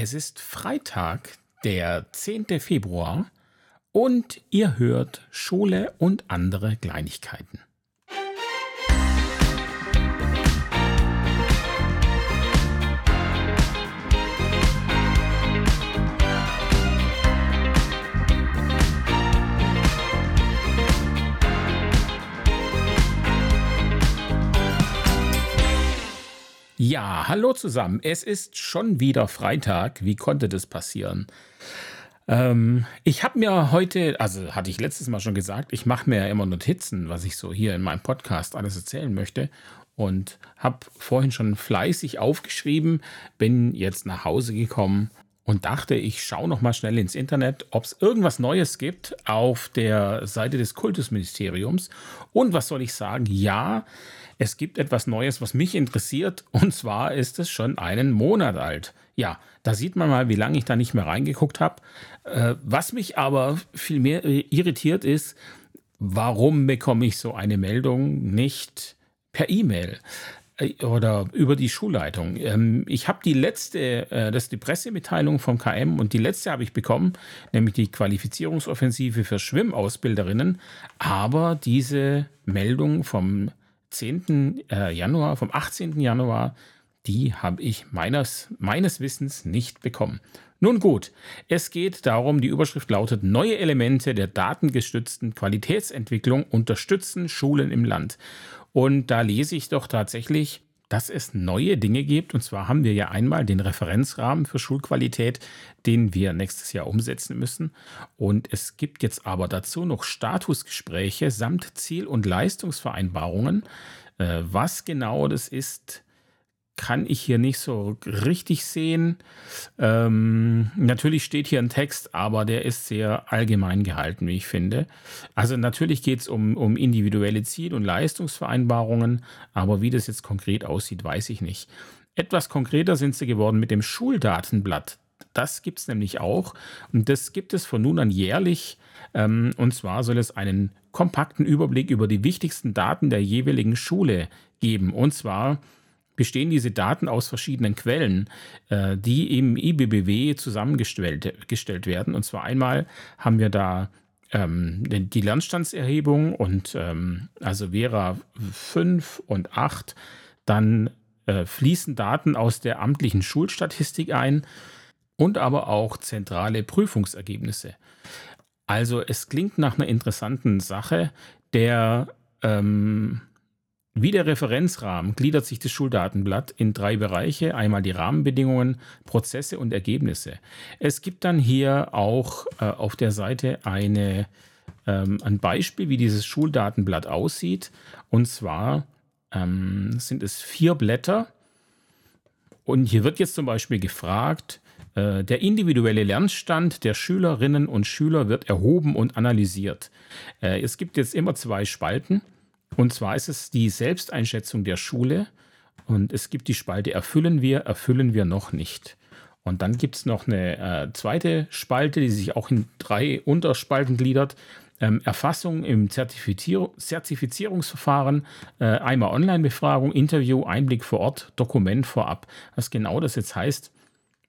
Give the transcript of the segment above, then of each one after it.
Es ist Freitag, der 10. Februar, und ihr hört Schule und andere Kleinigkeiten. Ja, hallo zusammen. Es ist schon wieder Freitag. Wie konnte das passieren? Ähm, ich habe mir heute, also hatte ich letztes Mal schon gesagt, ich mache mir ja immer Notizen, was ich so hier in meinem Podcast alles erzählen möchte. Und habe vorhin schon fleißig aufgeschrieben, bin jetzt nach Hause gekommen und dachte, ich schaue noch mal schnell ins Internet, ob es irgendwas Neues gibt auf der Seite des Kultusministeriums. Und was soll ich sagen? Ja, es gibt etwas Neues, was mich interessiert, und zwar ist es schon einen Monat alt. Ja, da sieht man mal, wie lange ich da nicht mehr reingeguckt habe. Äh, was mich aber viel mehr irritiert ist, warum bekomme ich so eine Meldung nicht per E-Mail? Äh, oder über die Schulleitung. Ähm, ich habe die letzte, äh, das ist die Pressemitteilung vom KM und die letzte habe ich bekommen, nämlich die Qualifizierungsoffensive für Schwimmausbilderinnen. Aber diese Meldung vom 10. Äh, Januar, vom 18. Januar, die habe ich meines, meines Wissens nicht bekommen. Nun gut, es geht darum, die Überschrift lautet Neue Elemente der datengestützten Qualitätsentwicklung unterstützen Schulen im Land. Und da lese ich doch tatsächlich, dass es neue Dinge gibt. Und zwar haben wir ja einmal den Referenzrahmen für Schulqualität, den wir nächstes Jahr umsetzen müssen. Und es gibt jetzt aber dazu noch Statusgespräche samt Ziel- und Leistungsvereinbarungen. Äh, was genau das ist, kann ich hier nicht so richtig sehen. Ähm, natürlich steht hier ein Text, aber der ist sehr allgemein gehalten, wie ich finde. Also natürlich geht es um, um individuelle Ziel- und Leistungsvereinbarungen, aber wie das jetzt konkret aussieht, weiß ich nicht. Etwas konkreter sind sie geworden mit dem Schuldatenblatt. Das gibt es nämlich auch und das gibt es von nun an jährlich. Ähm, und zwar soll es einen kompakten Überblick über die wichtigsten Daten der jeweiligen Schule geben. Und zwar bestehen diese Daten aus verschiedenen Quellen, äh, die im IBBW zusammengestellt werden. Und zwar einmal haben wir da ähm, die Lernstandserhebung und ähm, also Vera 5 und 8. Dann äh, fließen Daten aus der amtlichen Schulstatistik ein und aber auch zentrale Prüfungsergebnisse. Also es klingt nach einer interessanten Sache, der ähm, wie der Referenzrahmen gliedert sich das Schuldatenblatt in drei Bereiche. Einmal die Rahmenbedingungen, Prozesse und Ergebnisse. Es gibt dann hier auch äh, auf der Seite eine, ähm, ein Beispiel, wie dieses Schuldatenblatt aussieht. Und zwar ähm, sind es vier Blätter. Und hier wird jetzt zum Beispiel gefragt, äh, der individuelle Lernstand der Schülerinnen und Schüler wird erhoben und analysiert. Äh, es gibt jetzt immer zwei Spalten. Und zwar ist es die Selbsteinschätzung der Schule und es gibt die Spalte Erfüllen wir, erfüllen wir noch nicht. Und dann gibt es noch eine äh, zweite Spalte, die sich auch in drei Unterspalten gliedert. Ähm, Erfassung im Zertifizier Zertifizierungsverfahren, äh, einmal Online-Befragung, Interview, Einblick vor Ort, Dokument vorab. Was genau das jetzt heißt,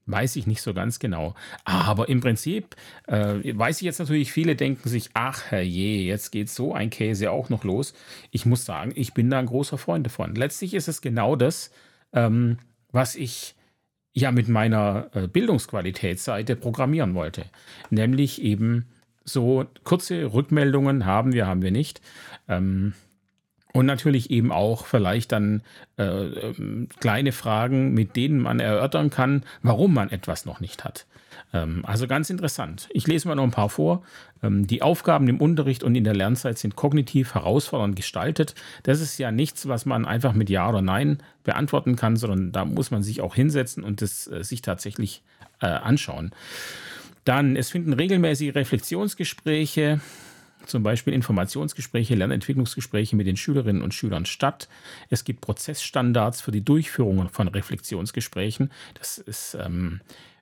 Weiß ich nicht so ganz genau. Aber im Prinzip äh, weiß ich jetzt natürlich, viele denken sich, ach herrje, jetzt geht so ein Käse auch noch los. Ich muss sagen, ich bin da ein großer Freund davon. Letztlich ist es genau das, ähm, was ich ja mit meiner äh, Bildungsqualitätsseite programmieren wollte. Nämlich eben so kurze Rückmeldungen haben wir, haben wir nicht. Ähm, und natürlich eben auch vielleicht dann äh, ähm, kleine Fragen, mit denen man erörtern kann, warum man etwas noch nicht hat. Ähm, also ganz interessant. Ich lese mal noch ein paar vor. Ähm, die Aufgaben im Unterricht und in der Lernzeit sind kognitiv herausfordernd gestaltet. Das ist ja nichts, was man einfach mit Ja oder Nein beantworten kann, sondern da muss man sich auch hinsetzen und das äh, sich tatsächlich äh, anschauen. Dann, es finden regelmäßige Reflexionsgespräche zum Beispiel Informationsgespräche, Lernentwicklungsgespräche mit den Schülerinnen und Schülern statt. Es gibt Prozessstandards für die Durchführung von Reflexionsgesprächen. Das ist, ähm,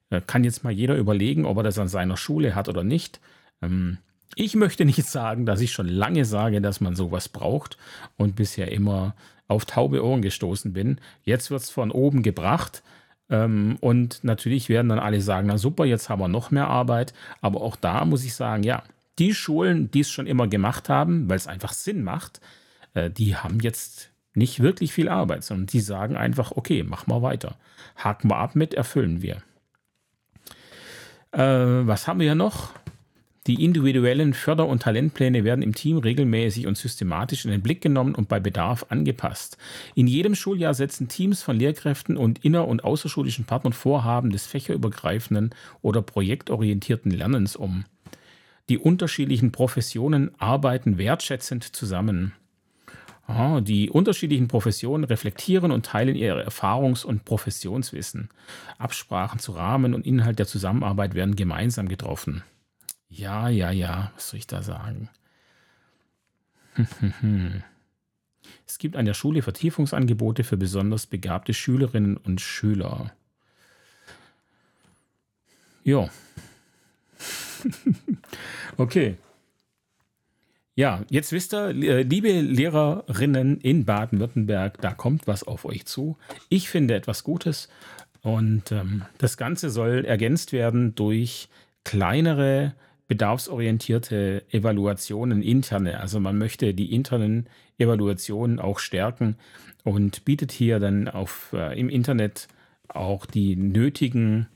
äh, kann jetzt mal jeder überlegen, ob er das an seiner Schule hat oder nicht. Ähm, ich möchte nicht sagen, dass ich schon lange sage, dass man sowas braucht und bisher immer auf taube Ohren gestoßen bin. Jetzt wird es von oben gebracht Ähm, und natürlich werden dann alle sagen, na super, jetzt haben wir noch mehr Arbeit. Aber auch da muss ich sagen, ja, die Schulen, die es schon immer gemacht haben, weil es einfach Sinn macht, äh, die haben jetzt nicht wirklich viel Arbeit, sondern die sagen einfach, okay, machen wir weiter. Haken wir ab mit, erfüllen wir. Äh, was haben wir noch? Die individuellen Förder- und Talentpläne werden im Team regelmäßig und systematisch in den Blick genommen und bei Bedarf angepasst. In jedem Schuljahr setzen Teams von Lehrkräften und inner- und außerschulischen Partnern Vorhaben des fächerübergreifenden oder projektorientierten Lernens um. Die unterschiedlichen Professionen arbeiten wertschätzend zusammen. Ah, die unterschiedlichen Professionen reflektieren und teilen ihr Erfahrungs- und Professionswissen. Absprachen zu Rahmen und Inhalt der Zusammenarbeit werden gemeinsam getroffen. Ja, ja, ja, was soll ich da sagen? Es gibt an der Schule Vertiefungsangebote für besonders begabte Schülerinnen und Schüler. Ja. okay. Ja, jetzt wisst ihr, äh, liebe Lehrerinnen in Baden-Württemberg, da kommt was auf euch zu. Ich finde etwas Gutes und ähm, das Ganze soll ergänzt werden durch kleinere bedarfsorientierte Evaluationen interne. Also man möchte die internen Evaluationen auch stärken und bietet hier dann auf, äh, im Internet auch die nötigen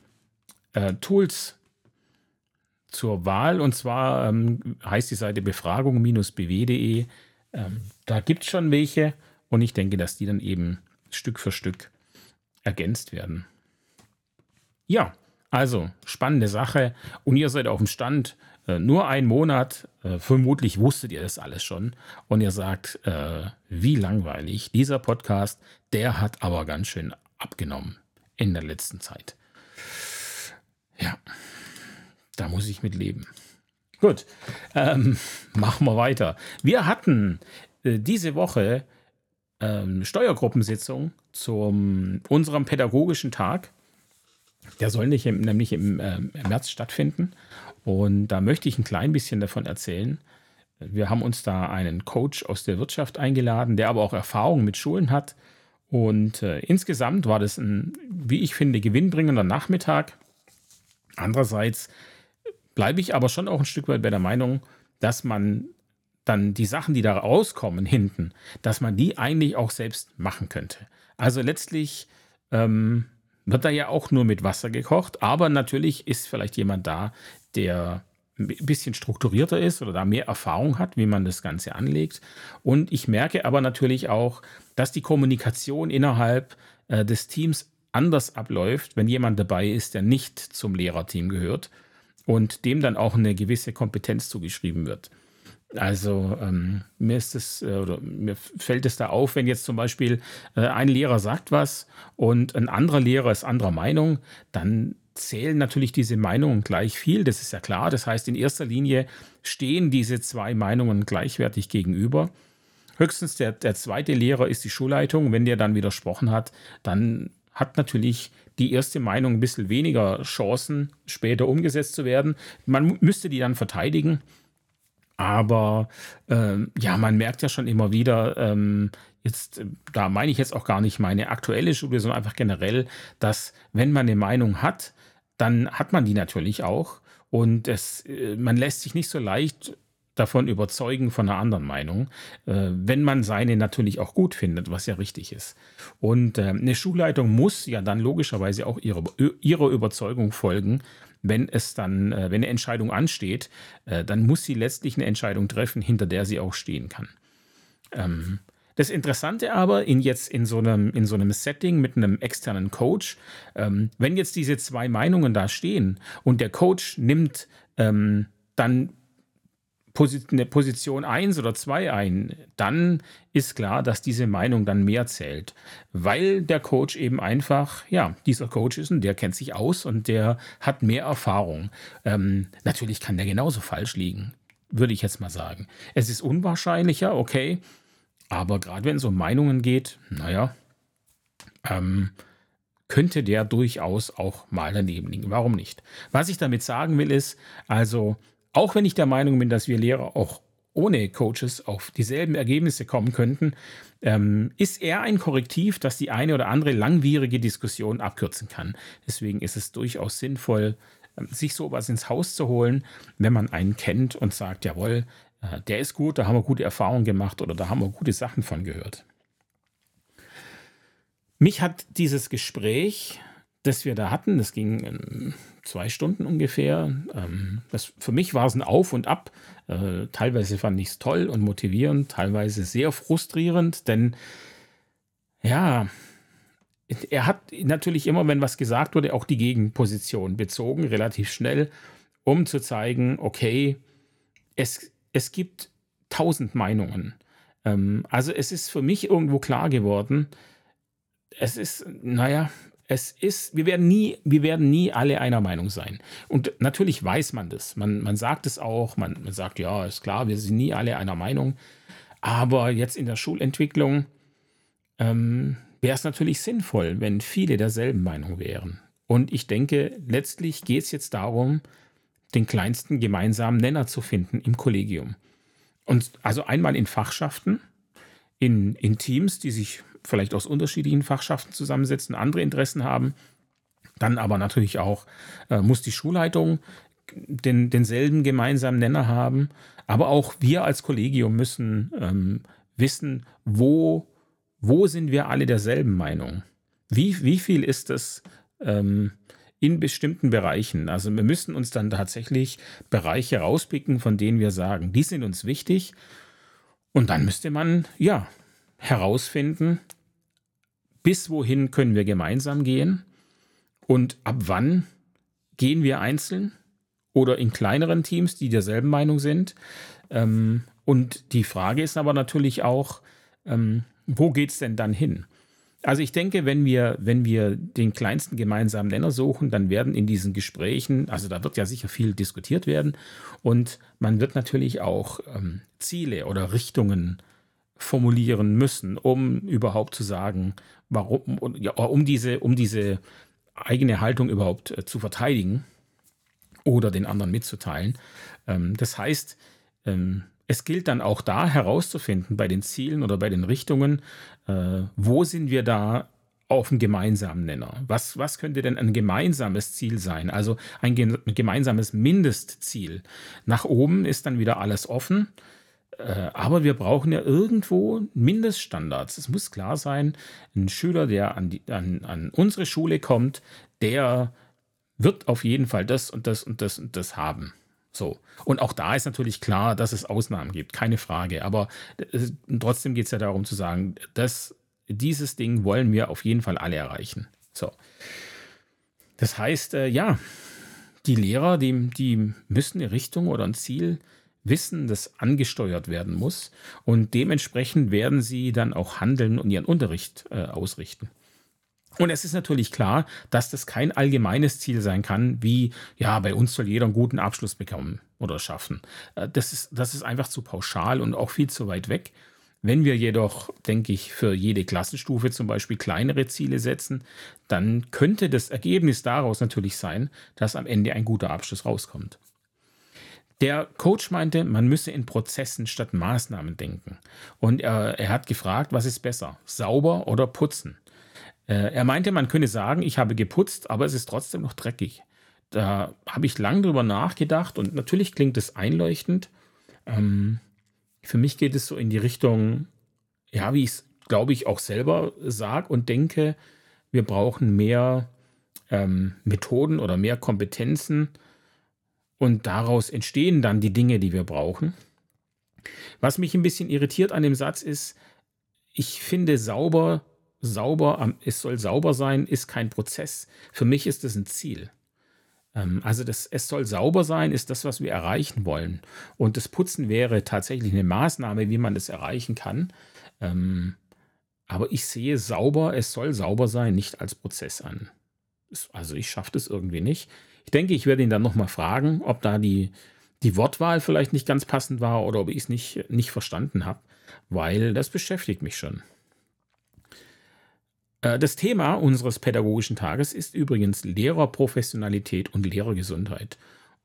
äh, Tools zur Wahl. Und zwar ähm, heißt die Seite befragung-bw.de. Ähm, da gibt es schon welche und ich denke, dass die dann eben Stück für Stück ergänzt werden. Ja, also spannende Sache und ihr seid auf dem Stand. Äh, nur ein Monat, äh, vermutlich wusstet ihr das alles schon und ihr sagt, äh, wie langweilig. Dieser Podcast, der hat aber ganz schön abgenommen in der letzten Zeit. Ja. Da muss ich mit leben. Gut, ähm, machen wir weiter. Wir hatten äh, diese Woche ähm, Steuergruppensitzung zu unserem pädagogischen Tag. Der soll nicht im, nämlich im, äh, März stattfinden. Und da möchte ich ein klein bisschen davon erzählen. Wir haben uns da einen Coach aus der Wirtschaft eingeladen, der aber auch Erfahrung mit Schulen hat. Und äh, insgesamt war das ein, wie ich finde, gewinnbringender Nachmittag. Andererseits bleibe ich aber schon auch ein Stück weit bei der Meinung, dass man dann die Sachen, die da rauskommen hinten, dass man die eigentlich auch selbst machen könnte. Also letztlich ähm, wird da ja auch nur mit Wasser gekocht, aber natürlich ist vielleicht jemand da, der ein bisschen strukturierter ist oder da mehr Erfahrung hat, wie man das Ganze anlegt. Und ich merke aber natürlich auch, dass die Kommunikation innerhalb äh, des Teams anders abläuft, wenn jemand dabei ist, der nicht zum Lehrerteam gehört und dem dann auch eine gewisse Kompetenz zugeschrieben wird. Also ähm, mir ist es äh, oder mir fällt es da auf, wenn jetzt zum Beispiel äh, ein Lehrer sagt was und ein anderer Lehrer ist anderer Meinung, dann zählen natürlich diese Meinungen gleich viel. Das ist ja klar. Das heißt, in erster Linie stehen diese zwei Meinungen gleichwertig gegenüber. Höchstens der, der zweite Lehrer ist die Schulleitung. Wenn der dann widersprochen hat, dann hat natürlich die erste Meinung ein bisschen weniger Chancen, später umgesetzt zu werden. Man müsste die dann verteidigen. Aber ähm, ja, man merkt ja schon immer wieder, ähm, jetzt, da meine ich jetzt auch gar nicht meine aktuelle Schule, sondern einfach generell, dass wenn man eine Meinung hat, dann hat man die natürlich auch. Und es, äh, man lässt sich nicht so leicht davon überzeugen von einer anderen Meinung, äh, wenn man seine natürlich auch gut findet, was ja richtig ist. Und äh, eine Schulleitung muss ja dann logischerweise auch ihrer, ihrer Überzeugung folgen. Wenn es dann, äh, wenn eine Entscheidung ansteht, äh, dann muss sie letztlich eine Entscheidung treffen, hinter der sie auch stehen kann. Ähm, das Interessante aber in jetzt in so einem, in so einem Setting mit einem externen Coach, ähm, wenn jetzt diese zwei Meinungen da stehen und der Coach nimmt ähm, dann eine Position 1 oder 2 ein, dann ist klar, dass diese Meinung dann mehr zählt. Weil der Coach eben einfach, ja, dieser Coach ist und der kennt sich aus und der hat mehr Erfahrung. Ähm, natürlich kann der genauso falsch liegen, würde ich jetzt mal sagen. Es ist unwahrscheinlicher, okay, aber gerade wenn es um Meinungen geht, naja, ähm, könnte der durchaus auch mal daneben liegen. Warum nicht? Was ich damit sagen will, ist, also auch wenn ich der Meinung bin, dass wir Lehrer auch ohne Coaches auf dieselben Ergebnisse kommen könnten, ähm, ist eher ein Korrektiv, das die eine oder andere langwierige Diskussion abkürzen kann. Deswegen ist es durchaus sinnvoll, ähm, sich sowas ins Haus zu holen, wenn man einen kennt und sagt, jawohl, äh, der ist gut, da haben wir gute Erfahrungen gemacht oder da haben wir gute Sachen von gehört. Mich hat dieses Gespräch, das wir da hatten, das ging ähm, zwei Stunden ungefähr. Ähm, das, für mich war es ein Auf und Ab. Äh, teilweise fand ich es toll und motivierend, teilweise sehr frustrierend, denn ja, er hat natürlich immer, wenn was gesagt wurde, auch die Gegenposition bezogen, relativ schnell, um zu zeigen, okay, es, es gibt tausend Meinungen. Ähm, also es ist für mich irgendwo klar geworden, es ist, naja, es ist, wir werden nie, wir werden nie alle einer Meinung sein. Und natürlich weiß man das. Man, man sagt es auch, man, man sagt, ja, ist klar, wir sind nie alle einer Meinung. Aber jetzt in der Schulentwicklung ähm, wäre es natürlich sinnvoll, wenn viele derselben Meinung wären. Und ich denke, letztlich geht es jetzt darum, den kleinsten gemeinsamen Nenner zu finden im Kollegium. Und also einmal in Fachschaften, in, in Teams, die sich vielleicht aus unterschiedlichen Fachschaften zusammensetzen, andere Interessen haben. Dann aber natürlich auch äh, muss die Schulleitung den, denselben gemeinsamen Nenner haben. Aber auch wir als Kollegium müssen ähm, wissen, wo, wo sind wir alle derselben Meinung? Wie, wie viel ist es ähm, in bestimmten Bereichen? Also wir müssen uns dann tatsächlich Bereiche rauspicken, von denen wir sagen, die sind uns wichtig. Und dann müsste man, ja, herausfinden, bis wohin können wir gemeinsam gehen und ab wann gehen wir einzeln oder in kleineren Teams, die derselben Meinung sind. Ähm, und die Frage ist aber natürlich auch, ähm, wo geht es denn dann hin? Also ich denke, wenn wir, wenn wir den kleinsten gemeinsamen Nenner suchen, dann werden in diesen Gesprächen, also da wird ja sicher viel diskutiert werden und man wird natürlich auch ähm, Ziele oder Richtungen formulieren müssen, um überhaupt zu sagen, warum, ja, um diese, um diese eigene Haltung überhaupt äh, zu verteidigen oder den anderen mitzuteilen. Ähm, das heißt, ähm, es gilt dann auch da herauszufinden bei den Zielen oder bei den Richtungen, äh, wo sind wir da auf dem gemeinsamen Nenner? Was, was könnte denn ein gemeinsames Ziel sein? Also ein gemeinsames Mindestziel. Nach oben ist dann wieder alles offen. Äh, aber wir brauchen ja irgendwo Mindeststandards. Es muss klar sein, ein Schüler, der an, die, an, an unsere Schule kommt, der wird auf jeden Fall das und das und das und das haben. So. Und auch da ist natürlich klar, dass es Ausnahmen gibt, keine Frage. Aber äh, trotzdem geht es ja darum zu sagen, dass dieses Ding wollen wir auf jeden Fall alle erreichen. So. Das heißt, äh, ja, die Lehrer, die, die müssen eine Richtung oder ein Ziel wissen, das angesteuert werden muss. Und dementsprechend werden sie dann auch handeln und ihren Unterricht äh, ausrichten. Und es ist natürlich klar, dass das kein allgemeines Ziel sein kann, wie, ja, bei uns soll jeder einen guten Abschluss bekommen oder schaffen. Äh, das ist, das ist einfach zu pauschal und auch viel zu weit weg. Wenn wir jedoch, denke ich, für jede Klassenstufe zum Beispiel kleinere Ziele setzen, dann könnte das Ergebnis daraus natürlich sein, dass am Ende ein guter Abschluss rauskommt. Der Coach meinte, man müsse in Prozessen statt Maßnahmen denken. Und er, er hat gefragt, was ist besser, sauber oder putzen? Äh, er meinte, man könne sagen, ich habe geputzt, aber es ist trotzdem noch dreckig. Da habe ich lang drüber nachgedacht und natürlich klingt es einleuchtend. Ähm, für mich geht es so in die Richtung, ja, wie ich es, glaube ich, auch selber sage und denke, wir brauchen mehr ähm, Methoden oder mehr Kompetenzen, und daraus entstehen dann die Dinge, die wir brauchen. Was mich ein bisschen irritiert an dem Satz ist, ich finde sauber, sauber, es soll sauber sein, ist kein Prozess. Für mich ist es ein Ziel. Ähm, also das, es soll sauber sein, ist das, was wir erreichen wollen. Und das Putzen wäre tatsächlich eine Maßnahme, wie man das erreichen kann. Ähm, aber ich sehe sauber, es soll sauber sein, nicht als Prozess an. Also ich schaffe das irgendwie nicht. Ich denke, ich werde ihn dann nochmal fragen, ob da die, die Wortwahl vielleicht nicht ganz passend war oder ob ich es nicht, nicht verstanden habe, weil das beschäftigt mich schon. Äh, das Thema unseres pädagogischen Tages ist übrigens Lehrerprofessionalität und Lehrergesundheit.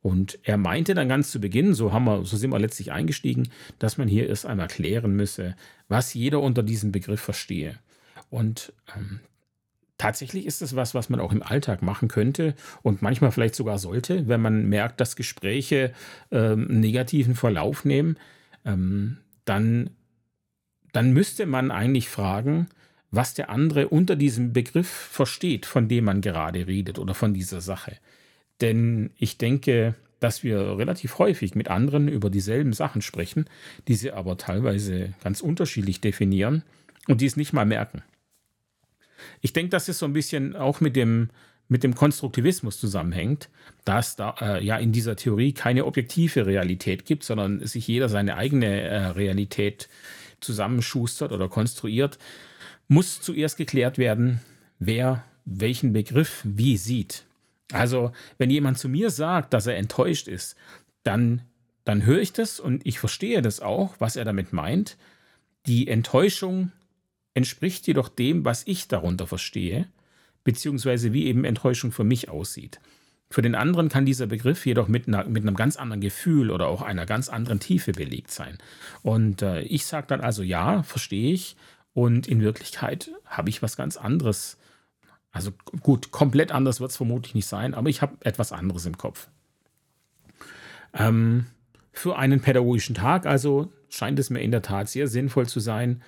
Und er meinte dann ganz zu Beginn, so, haben wir, so sind wir letztlich eingestiegen, dass man hier erst einmal klären müsse, was jeder unter diesem Begriff verstehe. Und ähm, tatsächlich ist es was, was man auch im Alltag machen könnte und manchmal vielleicht sogar sollte, wenn man merkt, dass Gespräche ähm, negativen Verlauf nehmen, ähm, dann, dann müsste man eigentlich fragen, was der andere unter diesem Begriff versteht, von dem man gerade redet oder von dieser Sache. Denn ich denke, dass wir relativ häufig mit anderen über dieselben Sachen sprechen, die sie aber teilweise ganz unterschiedlich definieren und die es nicht mal merken. Ich denke, dass es so ein bisschen auch mit dem, mit dem Konstruktivismus zusammenhängt, dass da äh, ja in dieser Theorie keine objektive Realität gibt, sondern sich jeder seine eigene äh, Realität zusammenschustert oder konstruiert, muss zuerst geklärt werden, wer welchen Begriff wie sieht. Also, wenn jemand zu mir sagt, dass er enttäuscht ist, dann, dann höre ich das und ich verstehe das auch, was er damit meint. Die Enttäuschung entspricht jedoch dem, was ich darunter verstehe, beziehungsweise wie eben Enttäuschung für mich aussieht. Für den anderen kann dieser Begriff jedoch mit, einer, mit einem ganz anderen Gefühl oder auch einer ganz anderen Tiefe belegt sein. Und äh, ich sage dann also ja, verstehe ich. Und in Wirklichkeit habe ich was ganz anderes also gut, komplett anders wird es vermutlich nicht sein, aber ich habe etwas anderes im Kopf. Ähm, für einen pädagogischen Tag also scheint es mir in der Tat sehr sinnvoll zu sein,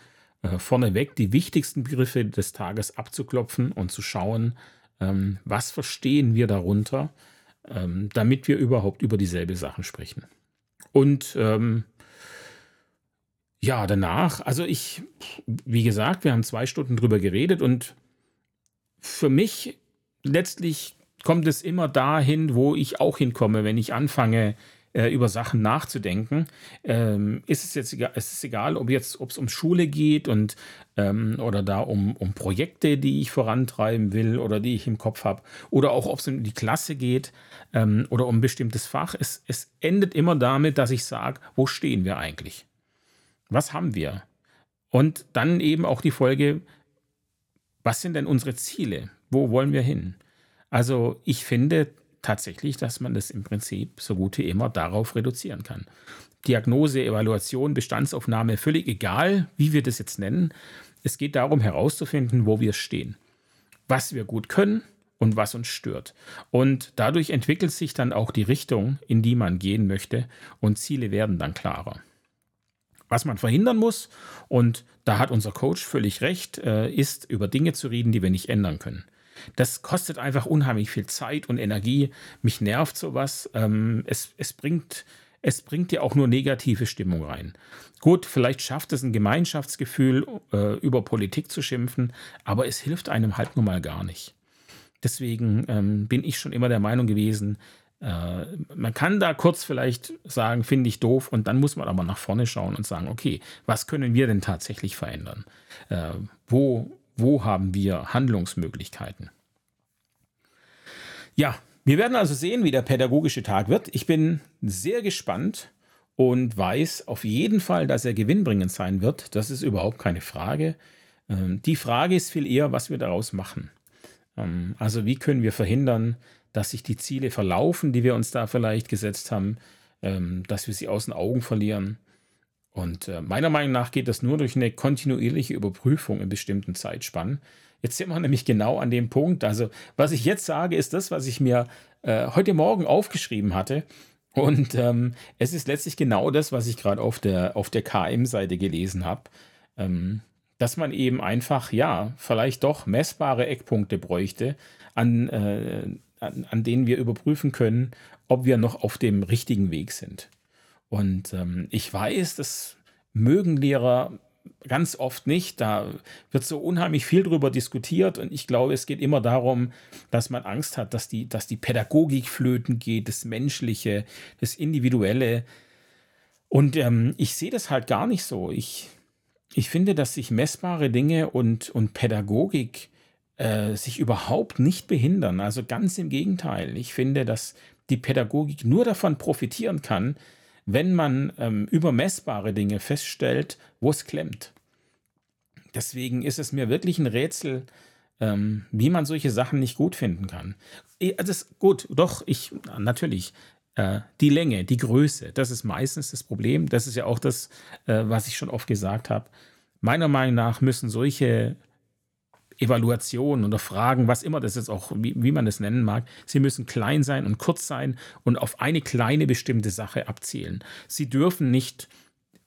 vorneweg die wichtigsten Begriffe des Tages abzuklopfen und zu schauen, ähm, was verstehen wir darunter, ähm, damit wir überhaupt über dieselbe Sachen sprechen. Und ähm, ja, danach, also ich, wie gesagt, wir haben zwei Stunden drüber geredet und für mich letztlich kommt es immer dahin, wo ich auch hinkomme, wenn ich anfange, äh, über Sachen nachzudenken. Ähm, ist es jetzt egal, ist es egal, ob jetzt, ob es um Schule geht und ähm, oder da um, um Projekte, die ich vorantreiben will oder die ich im Kopf habe, oder auch ob es um die Klasse geht ähm, oder um ein bestimmtes Fach. Es, es endet immer damit, dass ich sage, wo stehen wir eigentlich? Was haben wir? Und dann eben auch die Folge, was sind denn unsere Ziele? Wo wollen wir hin? Also ich finde tatsächlich, dass man das im Prinzip so gut wie immer darauf reduzieren kann. Diagnose, Evaluation, Bestandsaufnahme, völlig egal, wie wir das jetzt nennen. Es geht darum herauszufinden, wo wir stehen, was wir gut können und was uns stört. Und dadurch entwickelt sich dann auch die Richtung, in die man gehen möchte und Ziele werden dann klarer. Was man verhindern muss, und da hat unser Coach völlig recht, äh, ist über Dinge zu reden, die wir nicht ändern können. Das kostet einfach unheimlich viel Zeit und Energie. Mich nervt sowas. Ähm, es, es, bringt, es bringt dir auch nur negative Stimmung rein. Gut, vielleicht schafft es ein Gemeinschaftsgefühl, äh, über Politik zu schimpfen, aber es hilft einem halt nun mal gar nicht. Deswegen ähm, bin ich schon immer der Meinung gewesen, äh, man kann da kurz vielleicht sagen, finde ich doof, und dann muss man aber nach vorne schauen und sagen, okay, was können wir denn tatsächlich verändern? Äh, wo, wo haben wir Handlungsmöglichkeiten? Ja, wir werden also sehen, wie der pädagogische Tag wird. Ich bin sehr gespannt und weiß auf jeden Fall, dass er gewinnbringend sein wird. Das ist überhaupt keine Frage. Ähm, die Frage ist viel eher, was wir daraus machen. Ähm, also wie können wir verhindern, dass sich die Ziele verlaufen, die wir uns da vielleicht gesetzt haben, ähm, dass wir sie aus den Augen verlieren. Und äh, meiner Meinung nach geht das nur durch eine kontinuierliche Überprüfung in bestimmten Zeitspannen. Jetzt sind wir nämlich genau an dem Punkt. Also, was ich jetzt sage, ist das, was ich mir äh, heute Morgen aufgeschrieben hatte. Und ähm, es ist letztlich genau das, was ich gerade auf der, auf der KM-Seite gelesen habe. Ähm, dass man eben einfach, ja, vielleicht doch messbare Eckpunkte bräuchte, an, äh, an, an denen wir überprüfen können, ob wir noch auf dem richtigen Weg sind. Und ähm, ich weiß, das mögen Lehrer ganz oft nicht. Da wird so unheimlich viel drüber diskutiert und ich glaube, es geht immer darum, dass man Angst hat, dass die, dass die Pädagogik flöten geht, das Menschliche, das Individuelle. Und ähm, ich sehe das halt gar nicht so. Ich, ich finde, dass sich messbare Dinge und, und Pädagogik äh, sich überhaupt nicht behindern. Also ganz im Gegenteil. Ich finde, dass die Pädagogik nur davon profitieren kann, wenn man ähm, über messbare Dinge feststellt, wo es klemmt. Deswegen ist es mir wirklich ein Rätsel, ähm, wie man solche Sachen nicht gut finden kann. Das, gut, doch, ich, natürlich, äh, die Länge, die Größe, das ist meistens das Problem. Das ist ja auch das, äh, was ich schon oft gesagt habe. Meiner Meinung nach müssen solche Evaluationen oder Fragen, was immer das jetzt auch, wie, wie man das nennen mag, sie müssen klein sein und kurz sein und auf eine kleine bestimmte Sache abzielen. Sie dürfen nicht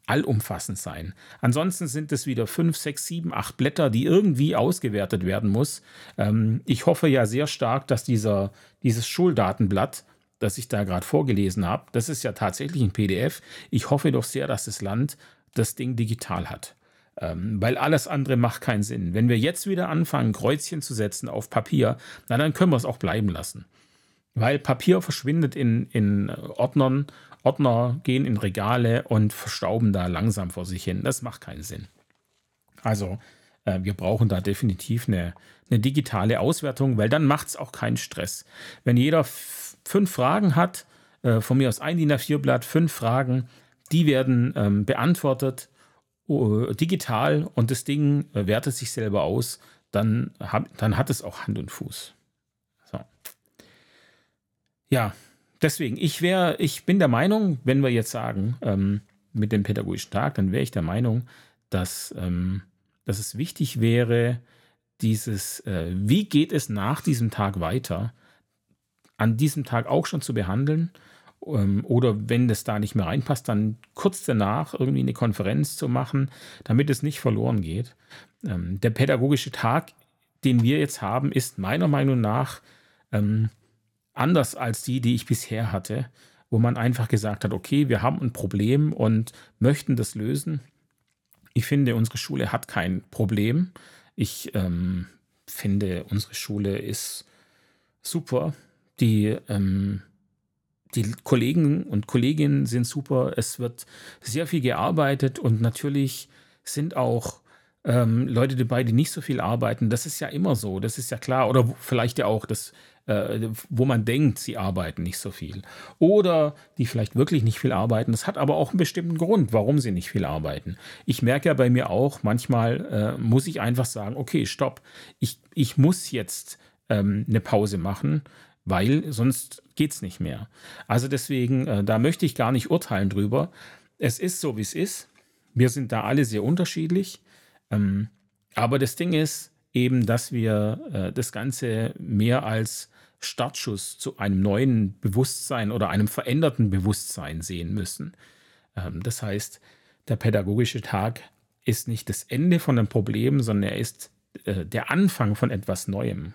allumfassend sein. Ansonsten sind es wieder fünf, sechs, sieben, acht Blätter, die irgendwie ausgewertet werden muss. Ähm, ich hoffe ja sehr stark, dass dieser, dieses Schuldatenblatt das ich da gerade vorgelesen habe, das ist ja tatsächlich ein PDF. Ich hoffe doch sehr, dass das Land das Ding digital hat. Ähm, weil alles andere macht keinen Sinn. Wenn wir jetzt wieder anfangen, Kreuzchen zu setzen auf Papier, na, dann können wir es auch bleiben lassen. Weil Papier verschwindet in, in Ordnern, Ordner gehen in Regale und verstauben da langsam vor sich hin. Das macht keinen Sinn. Also, äh, wir brauchen da definitiv eine, eine digitale Auswertung, weil dann macht es auch keinen Stress. Wenn jeder fünf Fragen hat, äh, von mir aus ein DIN A4-Blatt, fünf Fragen, die werden ähm, beantwortet digital und das Ding äh, wertet sich selber aus, dann, dann hat es auch Hand und Fuß. So. Ja, deswegen, ich wäre, ich bin der Meinung, wenn wir jetzt sagen, ähm, mit dem pädagogischen Tag, dann wäre ich der Meinung, dass, ähm, dass es wichtig wäre, dieses, äh, wie geht es nach diesem Tag weiter, an diesem Tag auch schon zu behandeln. Ähm, oder wenn das da nicht mehr reinpasst, dann kurz danach irgendwie eine Konferenz zu machen, damit es nicht verloren geht. Ähm, der pädagogische Tag, den wir jetzt haben, ist meiner Meinung nach ähm, anders als die, die ich bisher hatte, wo man einfach gesagt hat, okay, wir haben ein Problem und möchten das lösen. Ich finde, unsere Schule hat kein Problem. Ich ähm, finde, unsere Schule ist super die, ähm, die Kollegen und Kolleginnen sind super. Es wird sehr viel gearbeitet und natürlich sind auch ähm, Leute dabei, die nicht so viel arbeiten. Das ist ja immer so, das ist ja klar. Oder vielleicht ja auch das, äh, wo man denkt, sie arbeiten nicht so viel. Oder die vielleicht wirklich nicht viel arbeiten. Das hat aber auch einen bestimmten Grund, warum sie nicht viel arbeiten. Ich merke ja bei mir auch, manchmal äh, muss ich einfach sagen, okay, stopp, ich, ich muss jetzt ähm, eine Pause machen weil sonst geht es nicht mehr. Also deswegen, äh, da möchte ich gar nicht urteilen drüber. Es ist so, wie es ist. Wir sind da alle sehr unterschiedlich. Ähm, aber das Ding ist eben, dass wir äh, das Ganze mehr als Startschuss zu einem neuen Bewusstsein oder einem veränderten Bewusstsein sehen müssen. Ähm, das heißt, der pädagogische Tag ist nicht das Ende von einem Problem, sondern er ist äh, der Anfang von etwas Neuem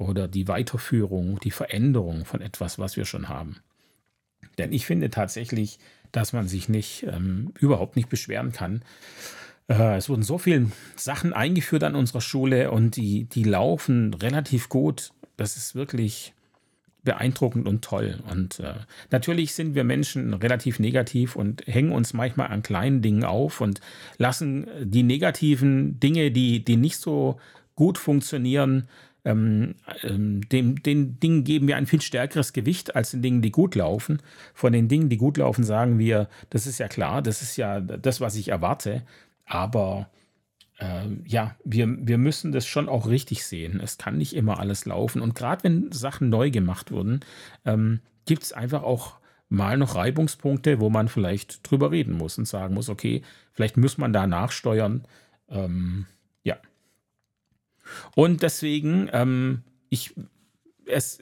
oder die Weiterführung, die Veränderung von etwas, was wir schon haben. Denn ich finde tatsächlich, dass man sich nicht ähm, überhaupt nicht beschweren kann. Äh, es wurden so viele Sachen eingeführt an unserer Schule und die, die laufen relativ gut. Das ist wirklich beeindruckend und toll. Und äh, natürlich sind wir Menschen relativ negativ und hängen uns manchmal an kleinen Dingen auf und lassen die negativen Dinge, die, die nicht so gut funktionieren, ähm, ähm, dem, den Dingen geben wir ein viel stärkeres Gewicht als den Dingen, die gut laufen. Von den Dingen, die gut laufen, sagen wir, das ist ja klar, das ist ja das, was ich erwarte. Aber äh, ja, wir, wir müssen das schon auch richtig sehen. Es kann nicht immer alles laufen. Und gerade wenn Sachen neu gemacht wurden, ähm, gibt es einfach auch mal noch Reibungspunkte, wo man vielleicht drüber reden muss und sagen muss, okay, vielleicht muss man da nachsteuern. Ähm. Und deswegen, ähm, ich, es,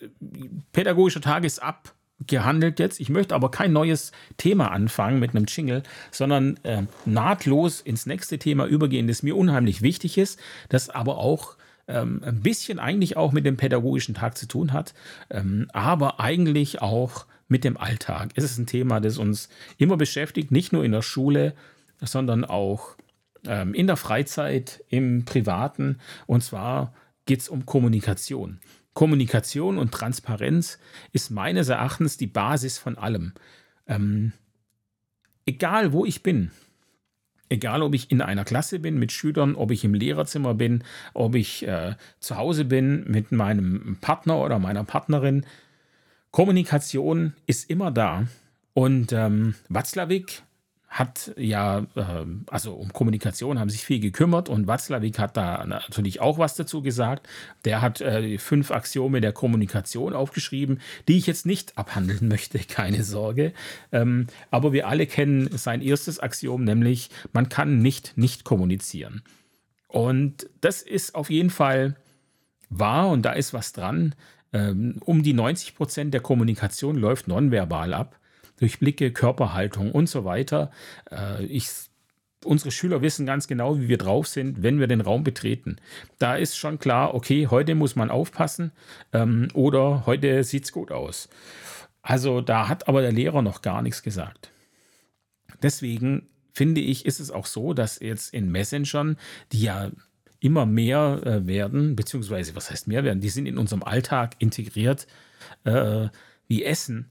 pädagogischer Tag ist abgehandelt jetzt. Ich möchte aber kein neues Thema anfangen mit einem Jingle, sondern äh, nahtlos ins nächste Thema übergehen, das mir unheimlich wichtig ist, das aber auch ähm, ein bisschen eigentlich auch mit dem pädagogischen Tag zu tun hat, ähm, aber eigentlich auch mit dem Alltag. Es ist ein Thema, das uns immer beschäftigt, nicht nur in der Schule, sondern auch ähm, in der Freizeit, im Privaten. Und zwar geht es um Kommunikation. Kommunikation und Transparenz ist meines Erachtens die Basis von allem. Ähm, egal wo ich bin, egal ob ich in einer Klasse bin mit Schülern, ob ich im Lehrerzimmer bin, ob ich äh, zu Hause bin mit meinem Partner oder meiner Partnerin, Kommunikation ist immer da. Und ähm, Watzlawick hat ja, äh, also um Kommunikation haben sich viel gekümmert und Watzlawick hat da natürlich auch was dazu gesagt. Der hat äh, fünf Axiome der Kommunikation aufgeschrieben, die ich jetzt nicht abhandeln möchte, keine Sorge. Ähm, aber wir alle kennen sein erstes Axiom, nämlich man kann nicht nicht kommunizieren. Und das ist auf jeden Fall wahr und da ist was dran. Ähm, um die 90 Prozent der Kommunikation läuft nonverbal ab durch Blicke, Körperhaltung und so weiter. Äh, ich, unsere Schüler wissen ganz genau, wie wir drauf sind, wenn wir den Raum betreten. Da ist schon klar, okay, heute muss man aufpassen ähm, oder heute sieht es gut aus. Also da hat aber der Lehrer noch gar nichts gesagt. Deswegen finde ich, ist es auch so, dass jetzt in Messengern, die ja immer mehr äh, werden, beziehungsweise was heißt mehr werden, die sind in unserem Alltag integriert, äh, wie Essen,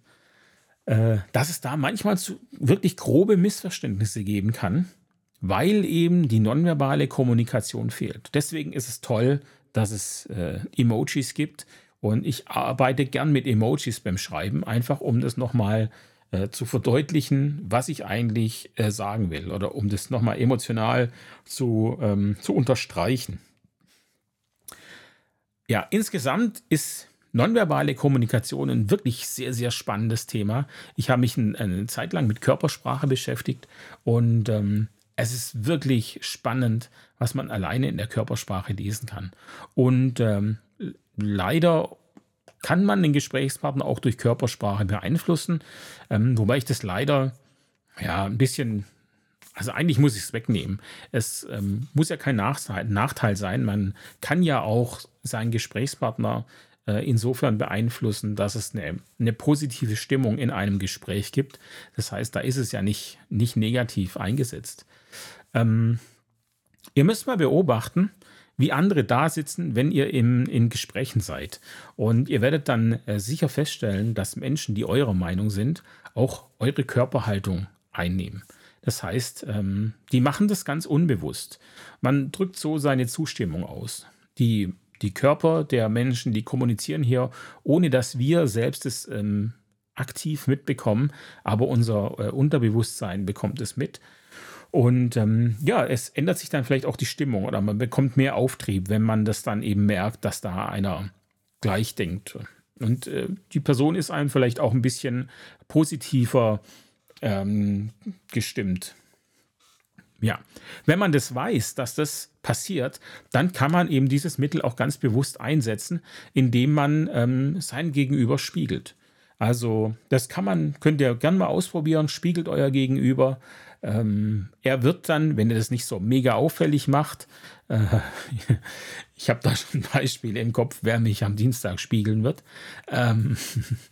äh, dass es da manchmal zu wirklich grobe Missverständnisse geben kann, weil eben die nonverbale Kommunikation fehlt. Deswegen ist es toll, dass es äh, Emojis gibt und ich arbeite gern mit Emojis beim Schreiben, einfach um das nochmal äh, zu verdeutlichen, was ich eigentlich äh, sagen will oder um das nochmal emotional zu, ähm, zu unterstreichen. Ja, insgesamt ist Nonverbale Kommunikation ein wirklich sehr, sehr spannendes Thema. Ich habe mich eine Zeit lang mit Körpersprache beschäftigt und ähm, es ist wirklich spannend, was man alleine in der Körpersprache lesen kann. Und ähm, leider kann man den Gesprächspartner auch durch Körpersprache beeinflussen, ähm, wobei ich das leider ja ein bisschen also eigentlich muss ich es wegnehmen. Es ähm, muss ja kein Nachteil, sein. Man kann ja auch seinen Gesprächspartner insofern beeinflussen, dass es eine, eine, positive Stimmung in einem Gespräch gibt. Das heißt, da ist es ja nicht, nicht negativ eingesetzt. Ähm, ihr müsst mal beobachten, wie andere da sitzen, wenn ihr im, in Gesprächen seid. Und ihr werdet dann äh, sicher feststellen, dass Menschen, die eurer Meinung sind, auch eure Körperhaltung einnehmen. Das heißt, ähm, die machen das ganz unbewusst. Man drückt so seine Zustimmung aus. Die die Körper der Menschen, die kommunizieren hier, ohne dass wir selbst es ähm, aktiv mitbekommen, aber unser äh, Unterbewusstsein bekommt es mit. Und ähm, ja, es ändert sich dann vielleicht auch die Stimmung oder man bekommt mehr Auftrieb, wenn man das dann eben merkt, dass da einer gleich denkt. Und äh, die Person ist einem vielleicht auch ein bisschen positiver ähm, gestimmt. Ja, wenn man das weiß, dass das passiert, dann kann man eben dieses Mittel auch ganz bewusst einsetzen, indem man ähm, sein Gegenüber spiegelt. Also das kann man, könnt ihr gerne mal ausprobieren, spiegelt euer Gegenüber. Ähm, er wird dann, wenn ihr das nicht so mega auffällig macht, äh, ich habe da schon Beispiele im Kopf, wer mich am Dienstag spiegeln wird, ähm,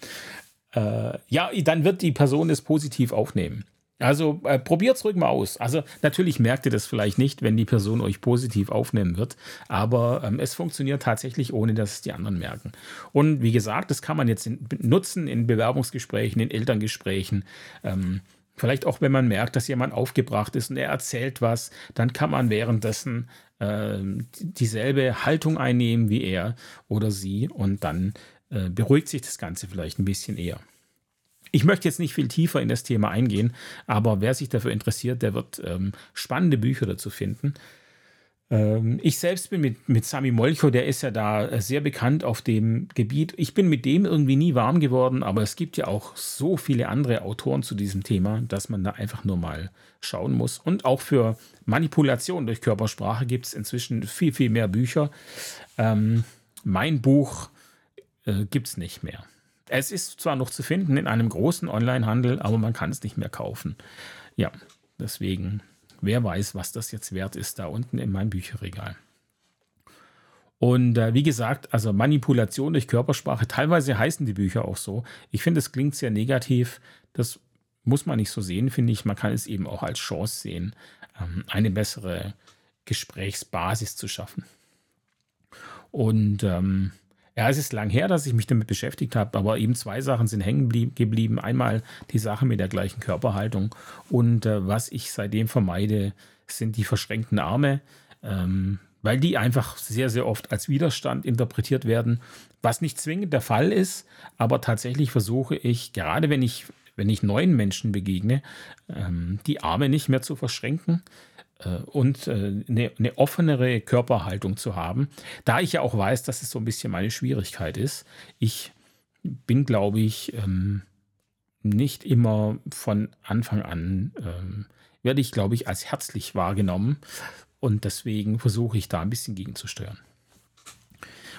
äh, ja, dann wird die Person es positiv aufnehmen. Also äh, probiert es ruhig mal aus. Also natürlich merkt ihr das vielleicht nicht, wenn die Person euch positiv aufnehmen wird, aber ähm, es funktioniert tatsächlich, ohne dass es die anderen merken. Und wie gesagt, das kann man jetzt in, nutzen in Bewerbungsgesprächen, in Elterngesprächen. Ähm, vielleicht auch, wenn man merkt, dass jemand aufgebracht ist und er erzählt was, dann kann man währenddessen äh, dieselbe Haltung einnehmen wie er oder sie und dann äh, beruhigt sich das Ganze vielleicht ein bisschen eher. Ich möchte jetzt nicht viel tiefer in das Thema eingehen, aber wer sich dafür interessiert, der wird ähm, spannende Bücher dazu finden. Ähm, ich selbst bin mit, mit Sami Molcho, der ist ja da äh, sehr bekannt auf dem Gebiet. Ich bin mit dem irgendwie nie warm geworden, aber es gibt ja auch so viele andere Autoren zu diesem Thema, dass man da einfach nur mal schauen muss. Und auch für Manipulation durch Körpersprache gibt es inzwischen viel, viel mehr Bücher. Ähm, mein Buch äh, gibt es nicht mehr. Es ist zwar noch zu finden in einem großen Online-Handel, aber man kann es nicht mehr kaufen. Ja, deswegen, wer weiß, was das jetzt wert ist, da unten in meinem Bücherregal. Und äh, wie gesagt, also Manipulation durch Körpersprache, teilweise heißen die Bücher auch so. Ich finde, es klingt sehr negativ. Das muss man nicht so sehen, finde ich. Man kann es eben auch als Chance sehen, ähm, eine bessere Gesprächsbasis zu schaffen. Und ähm, ja, es ist lang her, dass ich mich damit beschäftigt habe, aber eben zwei Sachen sind hängen geblieben. Einmal die Sache mit der gleichen Körperhaltung und äh, was ich seitdem vermeide, sind die verschränkten Arme, ähm, weil die einfach sehr, sehr oft als Widerstand interpretiert werden, was nicht zwingend der Fall ist, aber tatsächlich versuche ich, gerade wenn ich wenn ich neuen Menschen begegne, ähm, die Arme nicht mehr zu verschränken und äh, eine, eine, offenere Körperhaltung zu haben. Da ich ja auch weiß, dass es so ein bisschen meine Schwierigkeit ist. Ich bin, glaube ich, ähm, nicht immer von Anfang an, ähm, werde ich, glaube ich, als herzlich wahrgenommen. Und deswegen versuche ich da ein bisschen gegenzusteuern.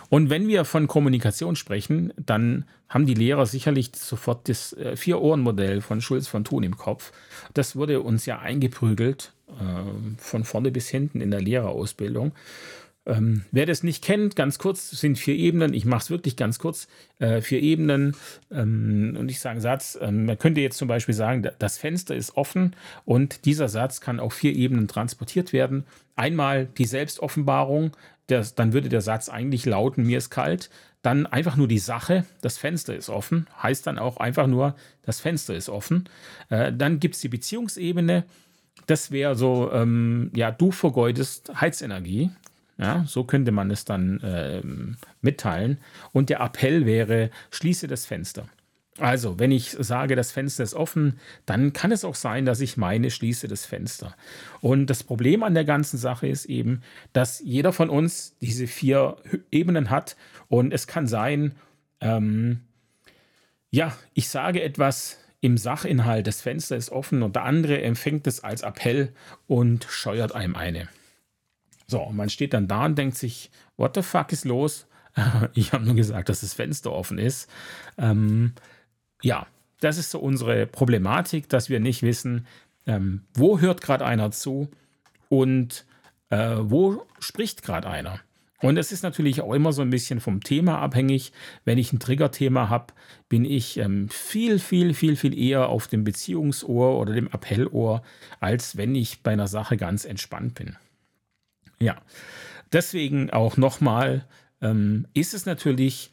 Und wenn wir von Kommunikation sprechen, dann haben die Lehrer sicherlich sofort das äh, Vier-Ohren-Modell von Schulz von Thun im Kopf. Das wurde uns ja eingeprügelt, äh, von vorne bis hinten in der Lehrerausbildung. Ähm, wer das nicht kennt, ganz kurz, sind vier Ebenen. Ich mache es wirklich ganz kurz. Äh, vier Ebenen. Ähm, und ich sage einen Satz. Ähm, man könnte jetzt zum Beispiel sagen, das Fenster ist offen und dieser Satz kann auf vier Ebenen transportiert werden. Einmal die Selbstoffenbarung. Das, dann würde der Satz eigentlich lauten, mir ist kalt. Dann einfach nur die Sache, das Fenster ist offen. Heißt dann auch einfach nur, das Fenster ist offen. Äh, dann gibt es die Beziehungsebene. Das wäre so, ähm, ja, du vergeudest Heizenergie. Ja, so könnte man es dann ähm, mitteilen. Und der Appell wäre, schließe das Fenster. Also, wenn ich sage, das Fenster ist offen, dann kann es auch sein, dass ich meine, schließe das Fenster. Und das Problem an der ganzen Sache ist eben, dass jeder von uns diese vier Ebenen hat. Und es kann sein, ähm, ja, ich sage etwas im Sachinhalt, das Fenster ist offen und der andere empfängt es als Appell und scheuert einem eine. So, und man steht dann da und denkt sich, what the fuck ist los? ich habe nur gesagt, dass das Fenster offen ist. Ähm, ja, das ist so unsere Problematik, dass wir nicht wissen, ähm, wo hört gerade einer zu und äh, wo spricht gerade einer. Und es ist natürlich auch immer so ein bisschen vom Thema abhängig. Wenn ich ein Triggerthema habe, bin ich ähm, viel, viel, viel, viel eher auf dem Beziehungsohr oder dem Appellohr, als wenn ich bei einer Sache ganz entspannt bin. Ja, deswegen auch nochmal ähm, ist es natürlich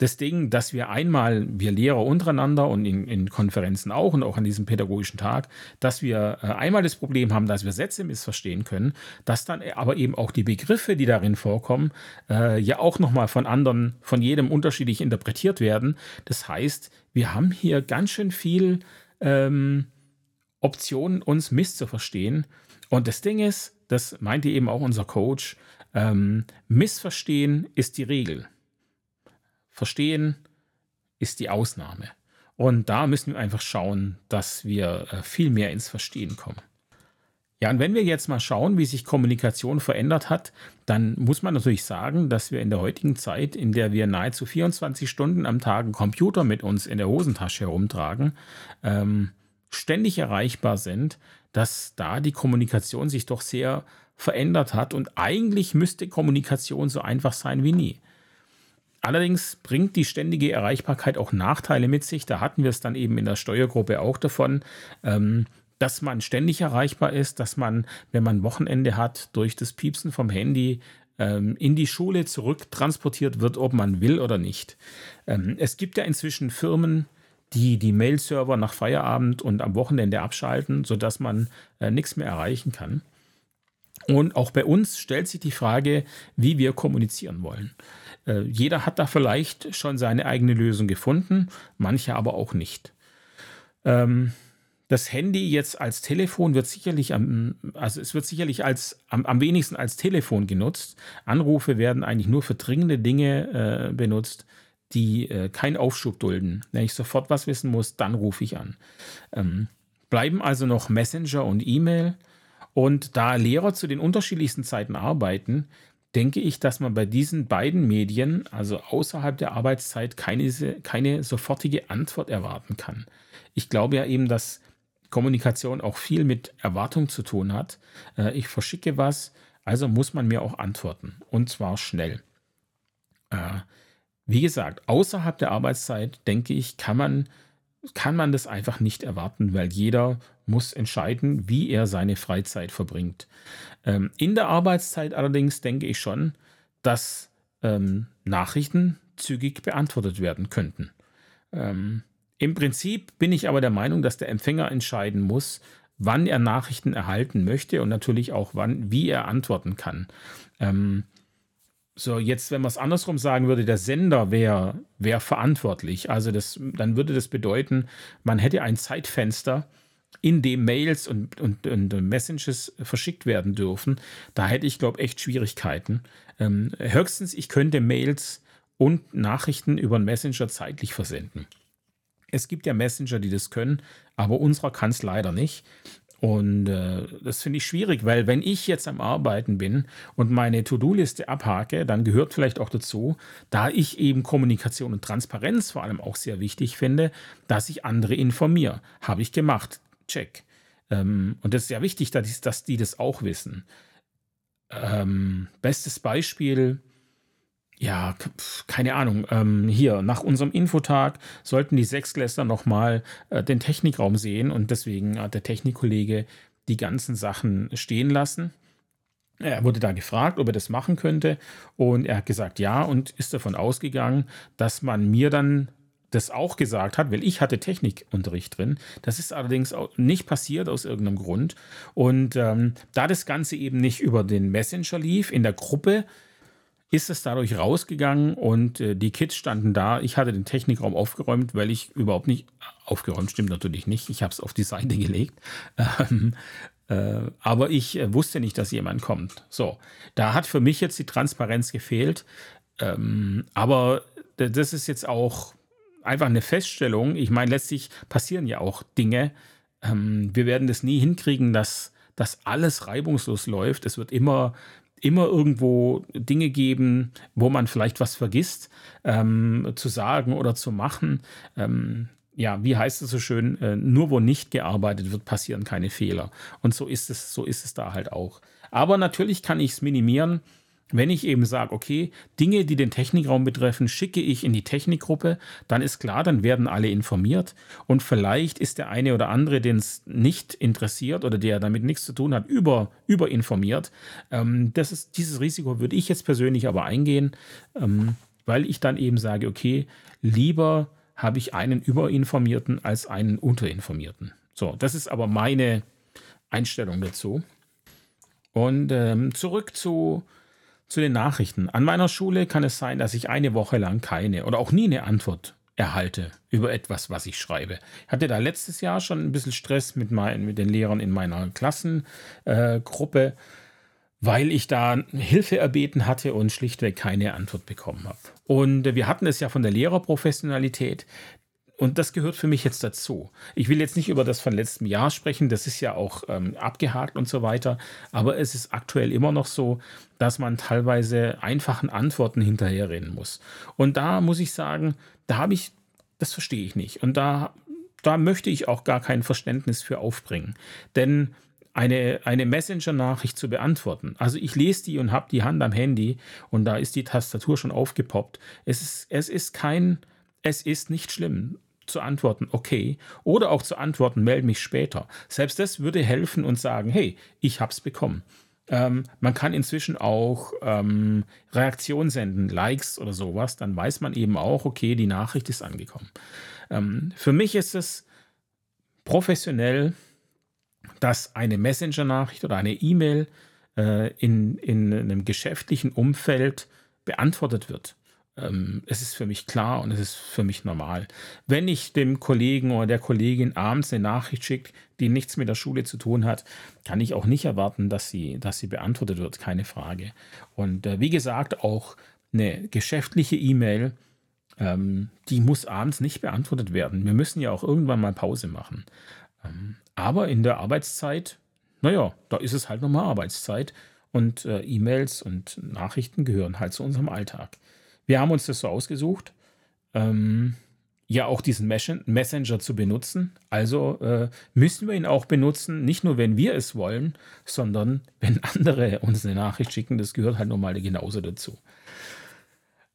das Ding, dass wir einmal, wir Lehrer untereinander und in, in, Konferenzen auch und auch an diesem pädagogischen Tag, dass wir äh, einmal das Problem haben, dass wir Sätze missverstehen können, dass dann aber eben auch die Begriffe, die darin vorkommen, äh, ja auch nochmal von anderen, von jedem unterschiedlich interpretiert werden. Das heißt, wir haben hier ganz schön viel ähm, Optionen, uns misszuverstehen. Und das Ding ist, das meinte eben auch unser Coach, ähm, Missverstehen ist die Regel. Verstehen ist die Ausnahme. Und da müssen wir einfach schauen, dass wir äh, viel mehr ins Verstehen kommen. Ja, und wenn wir jetzt mal schauen, wie sich Kommunikation verändert hat, dann muss man natürlich sagen, dass wir in der heutigen Zeit, in der wir nahezu 24 Stunden am Tag einen Computer mit uns in der Hosentasche herumtragen, ähm, ständig erreichbar sind, dass da die Kommunikation sich doch sehr verändert hat und eigentlich müsste Kommunikation so einfach sein wie nie. Allerdings bringt die ständige Erreichbarkeit auch Nachteile mit sich. Da hatten wir es dann eben in der Steuergruppe auch davon, ähm, dass man ständig erreichbar ist, dass man, wenn man Wochenende hat, durch das Piepsen vom Handy ähm, in die Schule zurücktransportiert wird, ob man will oder nicht. Ähm, es gibt ja inzwischen Firmen, die die Mail-Server nach Feierabend und am Wochenende abschalten, sodass man äh, nichts mehr erreichen kann. Und auch bei uns stellt sich die Frage, wie wir kommunizieren wollen. Äh, jeder hat da vielleicht schon seine eigene Lösung gefunden, manche aber auch nicht. Ähm, das Handy jetzt als Telefon wird sicherlich am, also es wird sicherlich als, am, am wenigsten als Telefon genutzt. Anrufe werden eigentlich nur für dringende Dinge äh, benutzt, die äh, keinen Aufschub dulden. Wenn ich sofort was wissen muss, dann rufe ich an. Ähm, bleiben also noch Messenger und E-Mail. Und da Lehrer zu den unterschiedlichsten Zeiten arbeiten, denke ich, dass man bei diesen beiden Medien, also außerhalb der Arbeitszeit, keine, keine sofortige Antwort erwarten kann. Ich glaube ja eben, dass Kommunikation auch viel mit Erwartung zu tun hat. Äh, ich verschicke was, also muss man mir auch antworten. Und zwar schnell. Äh, wie gesagt, außerhalb der Arbeitszeit, denke ich, kann man, kann man das einfach nicht erwarten, weil jeder muss entscheiden, wie er seine Freizeit verbringt. Ähm, in der Arbeitszeit allerdings denke ich schon, dass ähm, Nachrichten zügig beantwortet werden könnten. Ähm, Im Prinzip bin ich aber der Meinung, dass der Empfänger entscheiden muss, wann er Nachrichten erhalten möchte und natürlich auch wann, wie er antworten kann. Ähm, So, jetzt, wenn man es andersrum sagen würde, der Sender wäre wär verantwortlich. Also das, dann würde das bedeuten, man hätte ein Zeitfenster, in dem Mails und, und, und Messages verschickt werden dürfen. Da hätte ich, glaube ich, echt Schwierigkeiten. Ähm, höchstens, ich könnte Mails und Nachrichten über einen Messenger zeitlich versenden. Es gibt ja Messenger, die das können, aber unserer kann es leider nicht. Und äh, das finde ich schwierig, weil wenn ich jetzt am Arbeiten bin und meine To-Do-Liste abhake, dann gehört vielleicht auch dazu, da ich eben Kommunikation und Transparenz vor allem auch sehr wichtig finde, dass ich andere informiere. Habe ich gemacht. Check. Ähm, und das ist sehr wichtig, dass, dass die das auch wissen. Ähm, bestes Beispiel, ja, keine Ahnung, ähm, hier, nach unserem Infotag sollten die Sechsklässler nochmal äh, den Technikraum sehen und deswegen hat der Technikkollege die ganzen Sachen stehen lassen. Er wurde da gefragt, ob er das machen könnte und er hat gesagt ja und ist davon ausgegangen, dass man mir dann das auch gesagt hat, weil ich hatte Technikunterricht drin. Das ist allerdings nicht passiert aus irgendeinem Grund. Und ähm, da das Ganze eben nicht über den Messenger lief, in der Gruppe ist es dadurch rausgegangen und äh, die Kids standen da. Ich hatte den Technikraum aufgeräumt, weil ich überhaupt nicht aufgeräumt, stimmt natürlich nicht. Ich habe es auf die Seite gelegt. Ähm, äh, aber ich äh, wusste nicht, dass jemand kommt. So, da hat für mich jetzt die Transparenz gefehlt. Ähm, aber das ist jetzt auch einfach eine Feststellung. Ich meine, letztlich passieren ja auch Dinge. Ähm, wir werden das nie hinkriegen, dass dass alles reibungslos läuft. Es wird immer immer irgendwo Dinge geben, wo man vielleicht was vergisst ähm, zu sagen oder zu machen. Ähm, ja, wie heißt es so schön, äh, nur wo nicht gearbeitet wird, passieren keine Fehler. Und so ist es, so ist es da halt auch. Aber natürlich kann ich es minimieren wenn ich eben sage, okay, Dinge, die den Technikraum betreffen, schicke ich in die Technikgruppe, dann ist klar, dann werden alle informiert und vielleicht ist der eine oder andere, den es nicht interessiert oder der damit nichts zu tun hat, über, überinformiert. Ähm, das ist, dieses Risiko würde ich jetzt persönlich aber eingehen, ähm, weil ich dann eben sage, okay, lieber habe ich einen Überinformierten als einen Unterinformierten. So, das ist aber meine Einstellung dazu. Und ähm, zurück zu zu den Nachrichten. An meiner Schule kann es sein, dass ich eine Woche lang keine oder auch nie eine Antwort erhalte über etwas, was ich schreibe. Ich hatte da letztes Jahr schon ein bisschen Stress mit, mein, mit den Lehrern in meiner Klassengruppe, äh, weil ich da Hilfe erbeten hatte und schlichtweg keine Antwort bekommen habe. Und wir hatten es ja von der Lehrerprofessionalität. Und das gehört für mich jetzt dazu. Ich will jetzt nicht über das von letztem Jahr sprechen, das ist ja auch ähm, abgehakt und so weiter, aber es ist aktuell immer noch so, dass man teilweise einfachen Antworten hinterherrennen muss. Und da muss ich sagen, da habe ich, das verstehe ich nicht. Und da, da möchte ich auch gar kein Verständnis für aufbringen. Denn eine, eine Messenger-Nachricht zu beantworten. Also ich lese die und habe die Hand am Handy und da ist die Tastatur schon aufgepoppt. Es ist, es ist kein, es ist nicht schlimm zu antworten, okay, oder auch zu antworten, melde mich später. Selbst das würde helfen und sagen, hey, ich habe es bekommen. Ähm, man kann inzwischen auch ähm, Reaktionen senden, Likes oder sowas, dann weiß man eben auch, okay, die Nachricht ist angekommen. Ähm, für mich ist es professionell, dass eine Messenger-Nachricht oder eine E-Mail äh, in, in einem geschäftlichen Umfeld beantwortet wird. Ähm, es ist für mich klar und es ist für mich normal. Wenn ich dem Kollegen oder der Kollegin abends eine Nachricht schicke, die nichts mit der Schule zu tun hat, kann ich auch nicht erwarten, dass sie, dass sie beantwortet wird, keine Frage. Und äh, wie gesagt, auch eine geschäftliche E-Mail, ähm, die muss abends nicht beantwortet werden. Wir müssen ja auch irgendwann mal Pause machen. Ähm, aber in der Arbeitszeit, naja, da ist es halt nochmal Arbeitszeit und äh, E-Mails und Nachrichten gehören halt zu unserem Alltag. Wir haben uns das so ausgesucht, ähm, ja auch diesen Messenger zu benutzen. Also äh, müssen wir ihn auch benutzen, nicht nur wenn wir es wollen, sondern wenn andere uns eine Nachricht schicken. Das gehört halt normal genauso dazu.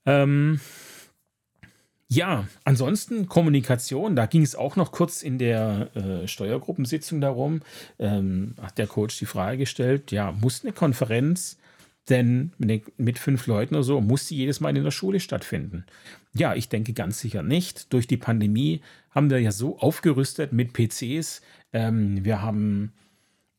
Ähm, ja, ansonsten Kommunikation, da ging es auch noch kurz in der äh, Steuergruppensitzung darum, ähm, hat der Coach die Frage gestellt, ja, muss eine Konferenz denn mit fünf Leuten oder so muss sie jedes Mal in der Schule stattfinden. Ja, ich denke ganz sicher nicht. Durch die Pandemie haben wir ja so aufgerüstet mit PCs. Ähm, wir haben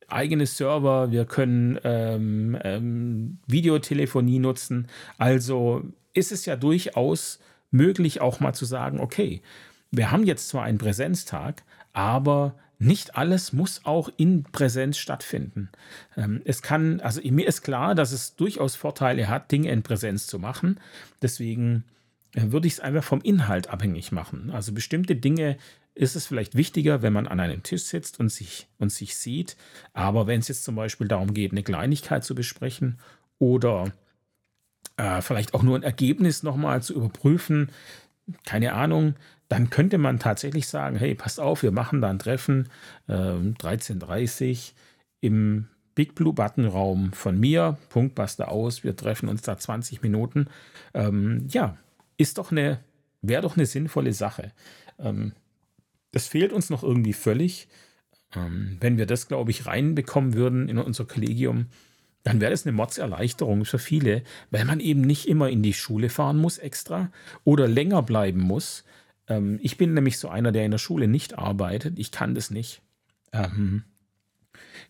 eigene Server, wir können ähm, ähm, Videotelefonie nutzen. Also ist es ja durchaus möglich, auch mal zu sagen, okay, wir haben jetzt zwar einen Präsenztag, aber nicht alles muss auch in Präsenz stattfinden. Ähm, es kann, also mir ist klar, dass es durchaus Vorteile hat, Dinge in Präsenz zu machen. Deswegen äh, würde ich es einfach vom Inhalt abhängig machen. Also bestimmte Dinge ist es vielleicht wichtiger, wenn man an einem Tisch sitzt und sich, und sich sieht. Aber wenn es jetzt zum Beispiel darum geht, eine Kleinigkeit zu besprechen oder äh, vielleicht auch nur ein Ergebnis nochmal zu überprüfen, keine Ahnung, dann könnte man tatsächlich sagen, hey, passt auf, wir machen da ein Treffen äh, 13.30 im Big Blue Button Raum von mir, Punktbuster aus, wir treffen uns da 20 Minuten. Ähm, ja, ist doch eine, wäre doch eine sinnvolle Sache. Ähm, das fehlt uns noch irgendwie völlig. Ähm, wenn wir das, glaube ich, reinbekommen würden in unser Kollegium, dann wäre das eine Mordserleichterung für viele, weil man eben nicht immer in die Schule fahren muss extra oder länger bleiben muss. Ähm, ich bin nämlich so einer, der in der Schule nicht arbeitet. Ich kann das nicht. Ähm,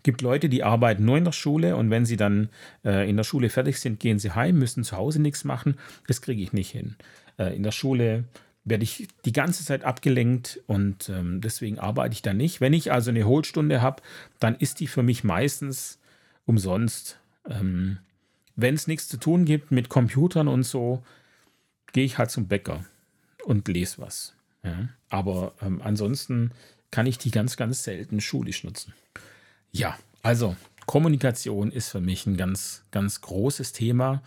gibt Leute, die arbeiten nur in der Schule und wenn sie dann äh, in der Schule fertig sind, gehen sie heim, müssen zu Hause nichts machen. Das kriege ich nicht hin. Äh, in der Schule werde ich die ganze Zeit abgelenkt und ähm, deswegen arbeite ich da nicht. Wenn ich also eine Hohlstunde habe, dann ist die für mich meistens umsonst. Ähm, Wenn es nichts zu tun gibt mit Computern und so, gehe ich halt zum Bäcker und lese was. Ja. Aber ähm, ansonsten kann ich die ganz, ganz selten schulisch nutzen. Ja, also Kommunikation ist für mich ein ganz, ganz großes Thema.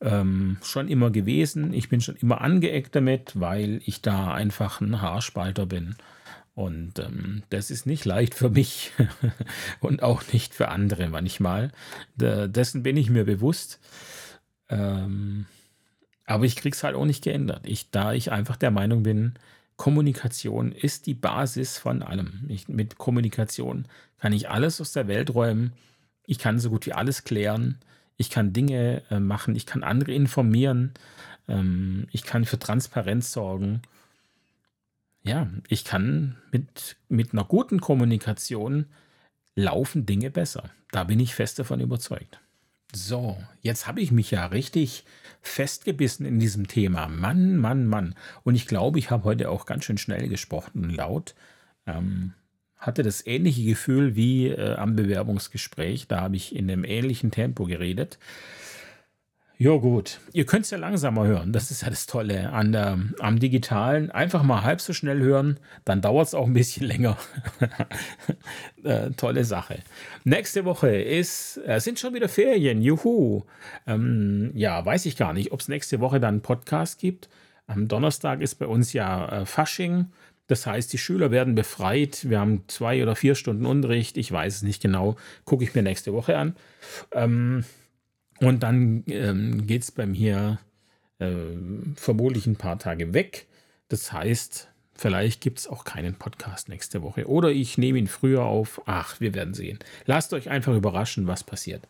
Ähm, schon immer gewesen. Ich bin schon immer angeeckt damit, weil ich da einfach ein Haarspalter bin. Und ähm, das ist nicht leicht für mich und auch nicht für andere manchmal. D dessen bin ich mir bewusst. Ähm, aber ich kriege es halt auch nicht geändert. Ich, da ich einfach der Meinung bin, Kommunikation ist die Basis von allem. Ich, mit Kommunikation kann ich alles aus der Welt räumen. Ich kann so gut wie alles klären. Ich kann Dinge äh, machen. Ich kann andere informieren. Ähm, ich kann für Transparenz sorgen ja, ich kann mit, mit einer guten Kommunikation laufen Dinge besser. Da bin ich fest davon überzeugt. So, jetzt habe ich mich ja richtig festgebissen in diesem Thema. Mann, Mann, Mann. Und ich glaube, ich habe heute auch ganz schön schnell gesprochen, laut. Ähm, hatte das ähnliche Gefühl wie äh, am Bewerbungsgespräch. Da habe ich in einem ähnlichen Tempo geredet. Ja, gut. Ihr könnt es ja langsamer hören. Das ist ja das Tolle an der, am Digitalen. Einfach mal halb so schnell hören, dann dauert es auch ein bisschen länger. äh, tolle Sache. Nächste Woche ist, äh, sind schon wieder Ferien. Juhu. Ähm, ja, weiß ich gar nicht, ob es nächste Woche dann einen Podcast gibt. Am Donnerstag ist bei uns ja äh, Fasching. Das heißt, die Schüler werden befreit. Wir haben zwei oder vier Stunden Unterricht. Ich weiß es nicht genau. Gucke ich mir nächste Woche an. Ähm, und dann ähm, geht es bei mir äh, vermutlich ein paar Tage weg. Das heißt, vielleicht gibt es auch keinen Podcast nächste Woche. Oder ich nehme ihn früher auf. Ach, wir werden sehen. Lasst euch einfach überraschen, was passiert.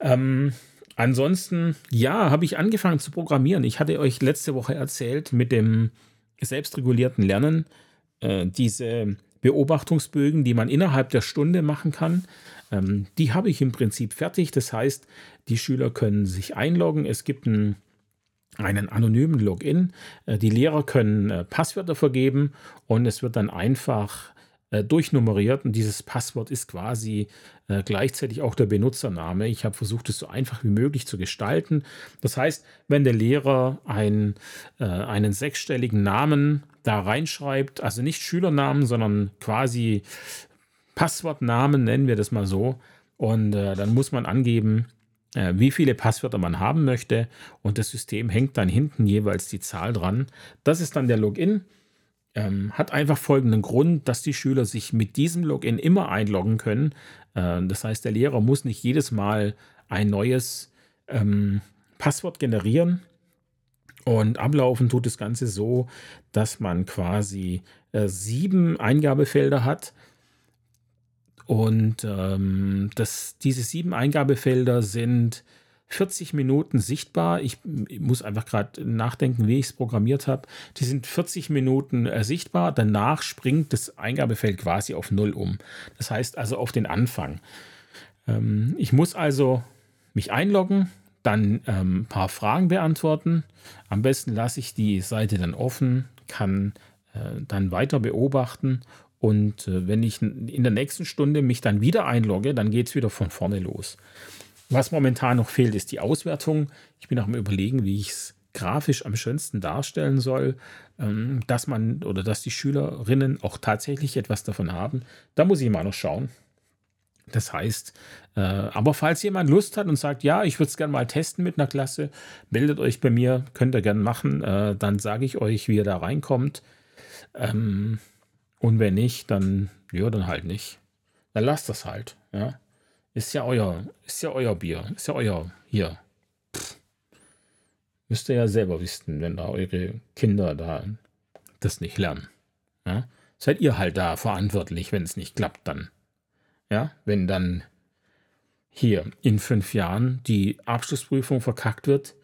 Ähm, ansonsten, ja, habe ich angefangen zu programmieren. Ich hatte euch letzte Woche erzählt mit dem selbstregulierten Lernen, äh, diese Beobachtungsbögen, die man innerhalb der Stunde machen kann. Ähm, die habe ich im Prinzip fertig. Das heißt, die Schüler können sich einloggen. Es gibt einen, einen anonymen Login. Äh, die Lehrer können äh, Passwörter vergeben und es wird dann einfach äh, durchnummeriert und dieses Passwort ist quasi gleichzeitig auch der Benutzername. Ich habe versucht, es so einfach wie möglich zu gestalten. Das heißt, wenn der Lehrer ein, einen sechsstelligen Namen da reinschreibt, also nicht Schülernamen, sondern quasi Passwortnamen, nennen wir das mal so, und dann muss man angeben, wie viele Passwörter man haben möchte und das System hängt dann hinten jeweils die Zahl dran. Das ist dann der Login. Ähm, hat einfach folgenden Grund, dass die Schüler sich mit diesem Login immer einloggen können. Äh, das heißt, der Lehrer muss nicht jedes Mal ein neues ähm, Passwort generieren. Und ablaufen tut das Ganze so, dass man quasi äh, sieben Eingabefelder hat. Und ähm, das, diese sieben Eingabefelder sind 40 Minuten sichtbar. Ich, ich muss einfach gerade nachdenken, wie ich es programmiert habe. Die sind 40 Minuten äh, sichtbar. Danach springt das Eingabefeld quasi auf Null um. Das heißt also auf den Anfang. Ähm, ich muss also mich einloggen, dann ähm, ein paar Fragen beantworten. Am besten lasse ich die Seite dann offen, kann äh, dann weiter beobachten und äh, wenn ich in der nächsten Stunde mich dann wieder einlogge, dann geht es wieder von vorne los. Was momentan noch fehlt, ist die Auswertung. Ich bin auch am Überlegen, wie ich es grafisch am schönsten darstellen soll, ähm, dass man oder dass die Schülerinnen auch tatsächlich etwas davon haben. Da muss ich mal noch schauen. Das heißt, äh, aber falls jemand Lust hat und sagt, ja, ich würde es gerne mal testen mit einer Klasse, meldet euch bei mir, könnt ihr gerne machen. Äh, dann sage ich euch, wie ihr da reinkommt. Ähm, und wenn nicht, dann, ja, dann halt nicht. Dann lasst das halt, ja. Ist ja euer, ist ja euer Bier, ist ja euer hier. Pff. Müsst ihr ja selber wissen, wenn da eure Kinder da das nicht lernen. Ja? Seid ihr halt da verantwortlich, wenn es nicht klappt dann. Ja, wenn dann hier in fünf Jahren die Abschlussprüfung verkackt wird,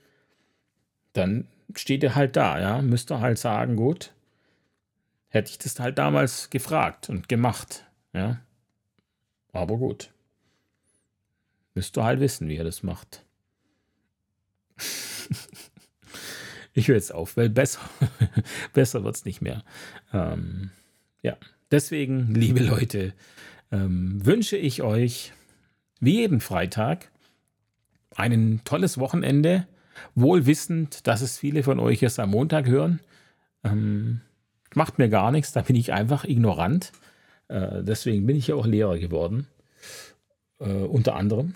dann steht ihr halt da, ja, müsst ihr halt sagen, gut, hätte ich das halt damals gefragt und gemacht, ja. Aber gut. Müsst ihr halt wissen, wie ihr das macht. ich höre jetzt auf, weil besser, besser wird es nicht mehr. Ähm, ja, deswegen, liebe Leute, ähm, wünsche ich euch wie jeden Freitag ein tolles Wochenende, wohl wissend, dass es viele von euch erst am Montag hören. Ähm, macht mir gar nichts, da bin ich einfach ignorant. Äh, deswegen bin ich ja auch Lehrer geworden, äh, unter anderem.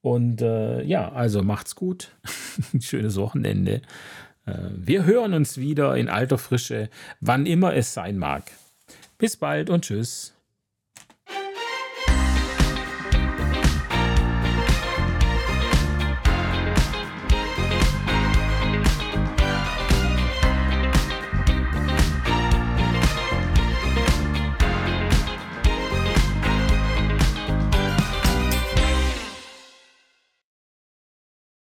Und äh, ja, also macht's gut. Schönes Wochenende. Äh, wir hören uns wieder in alter Frische, wann immer es sein mag. Bis bald und tschüss.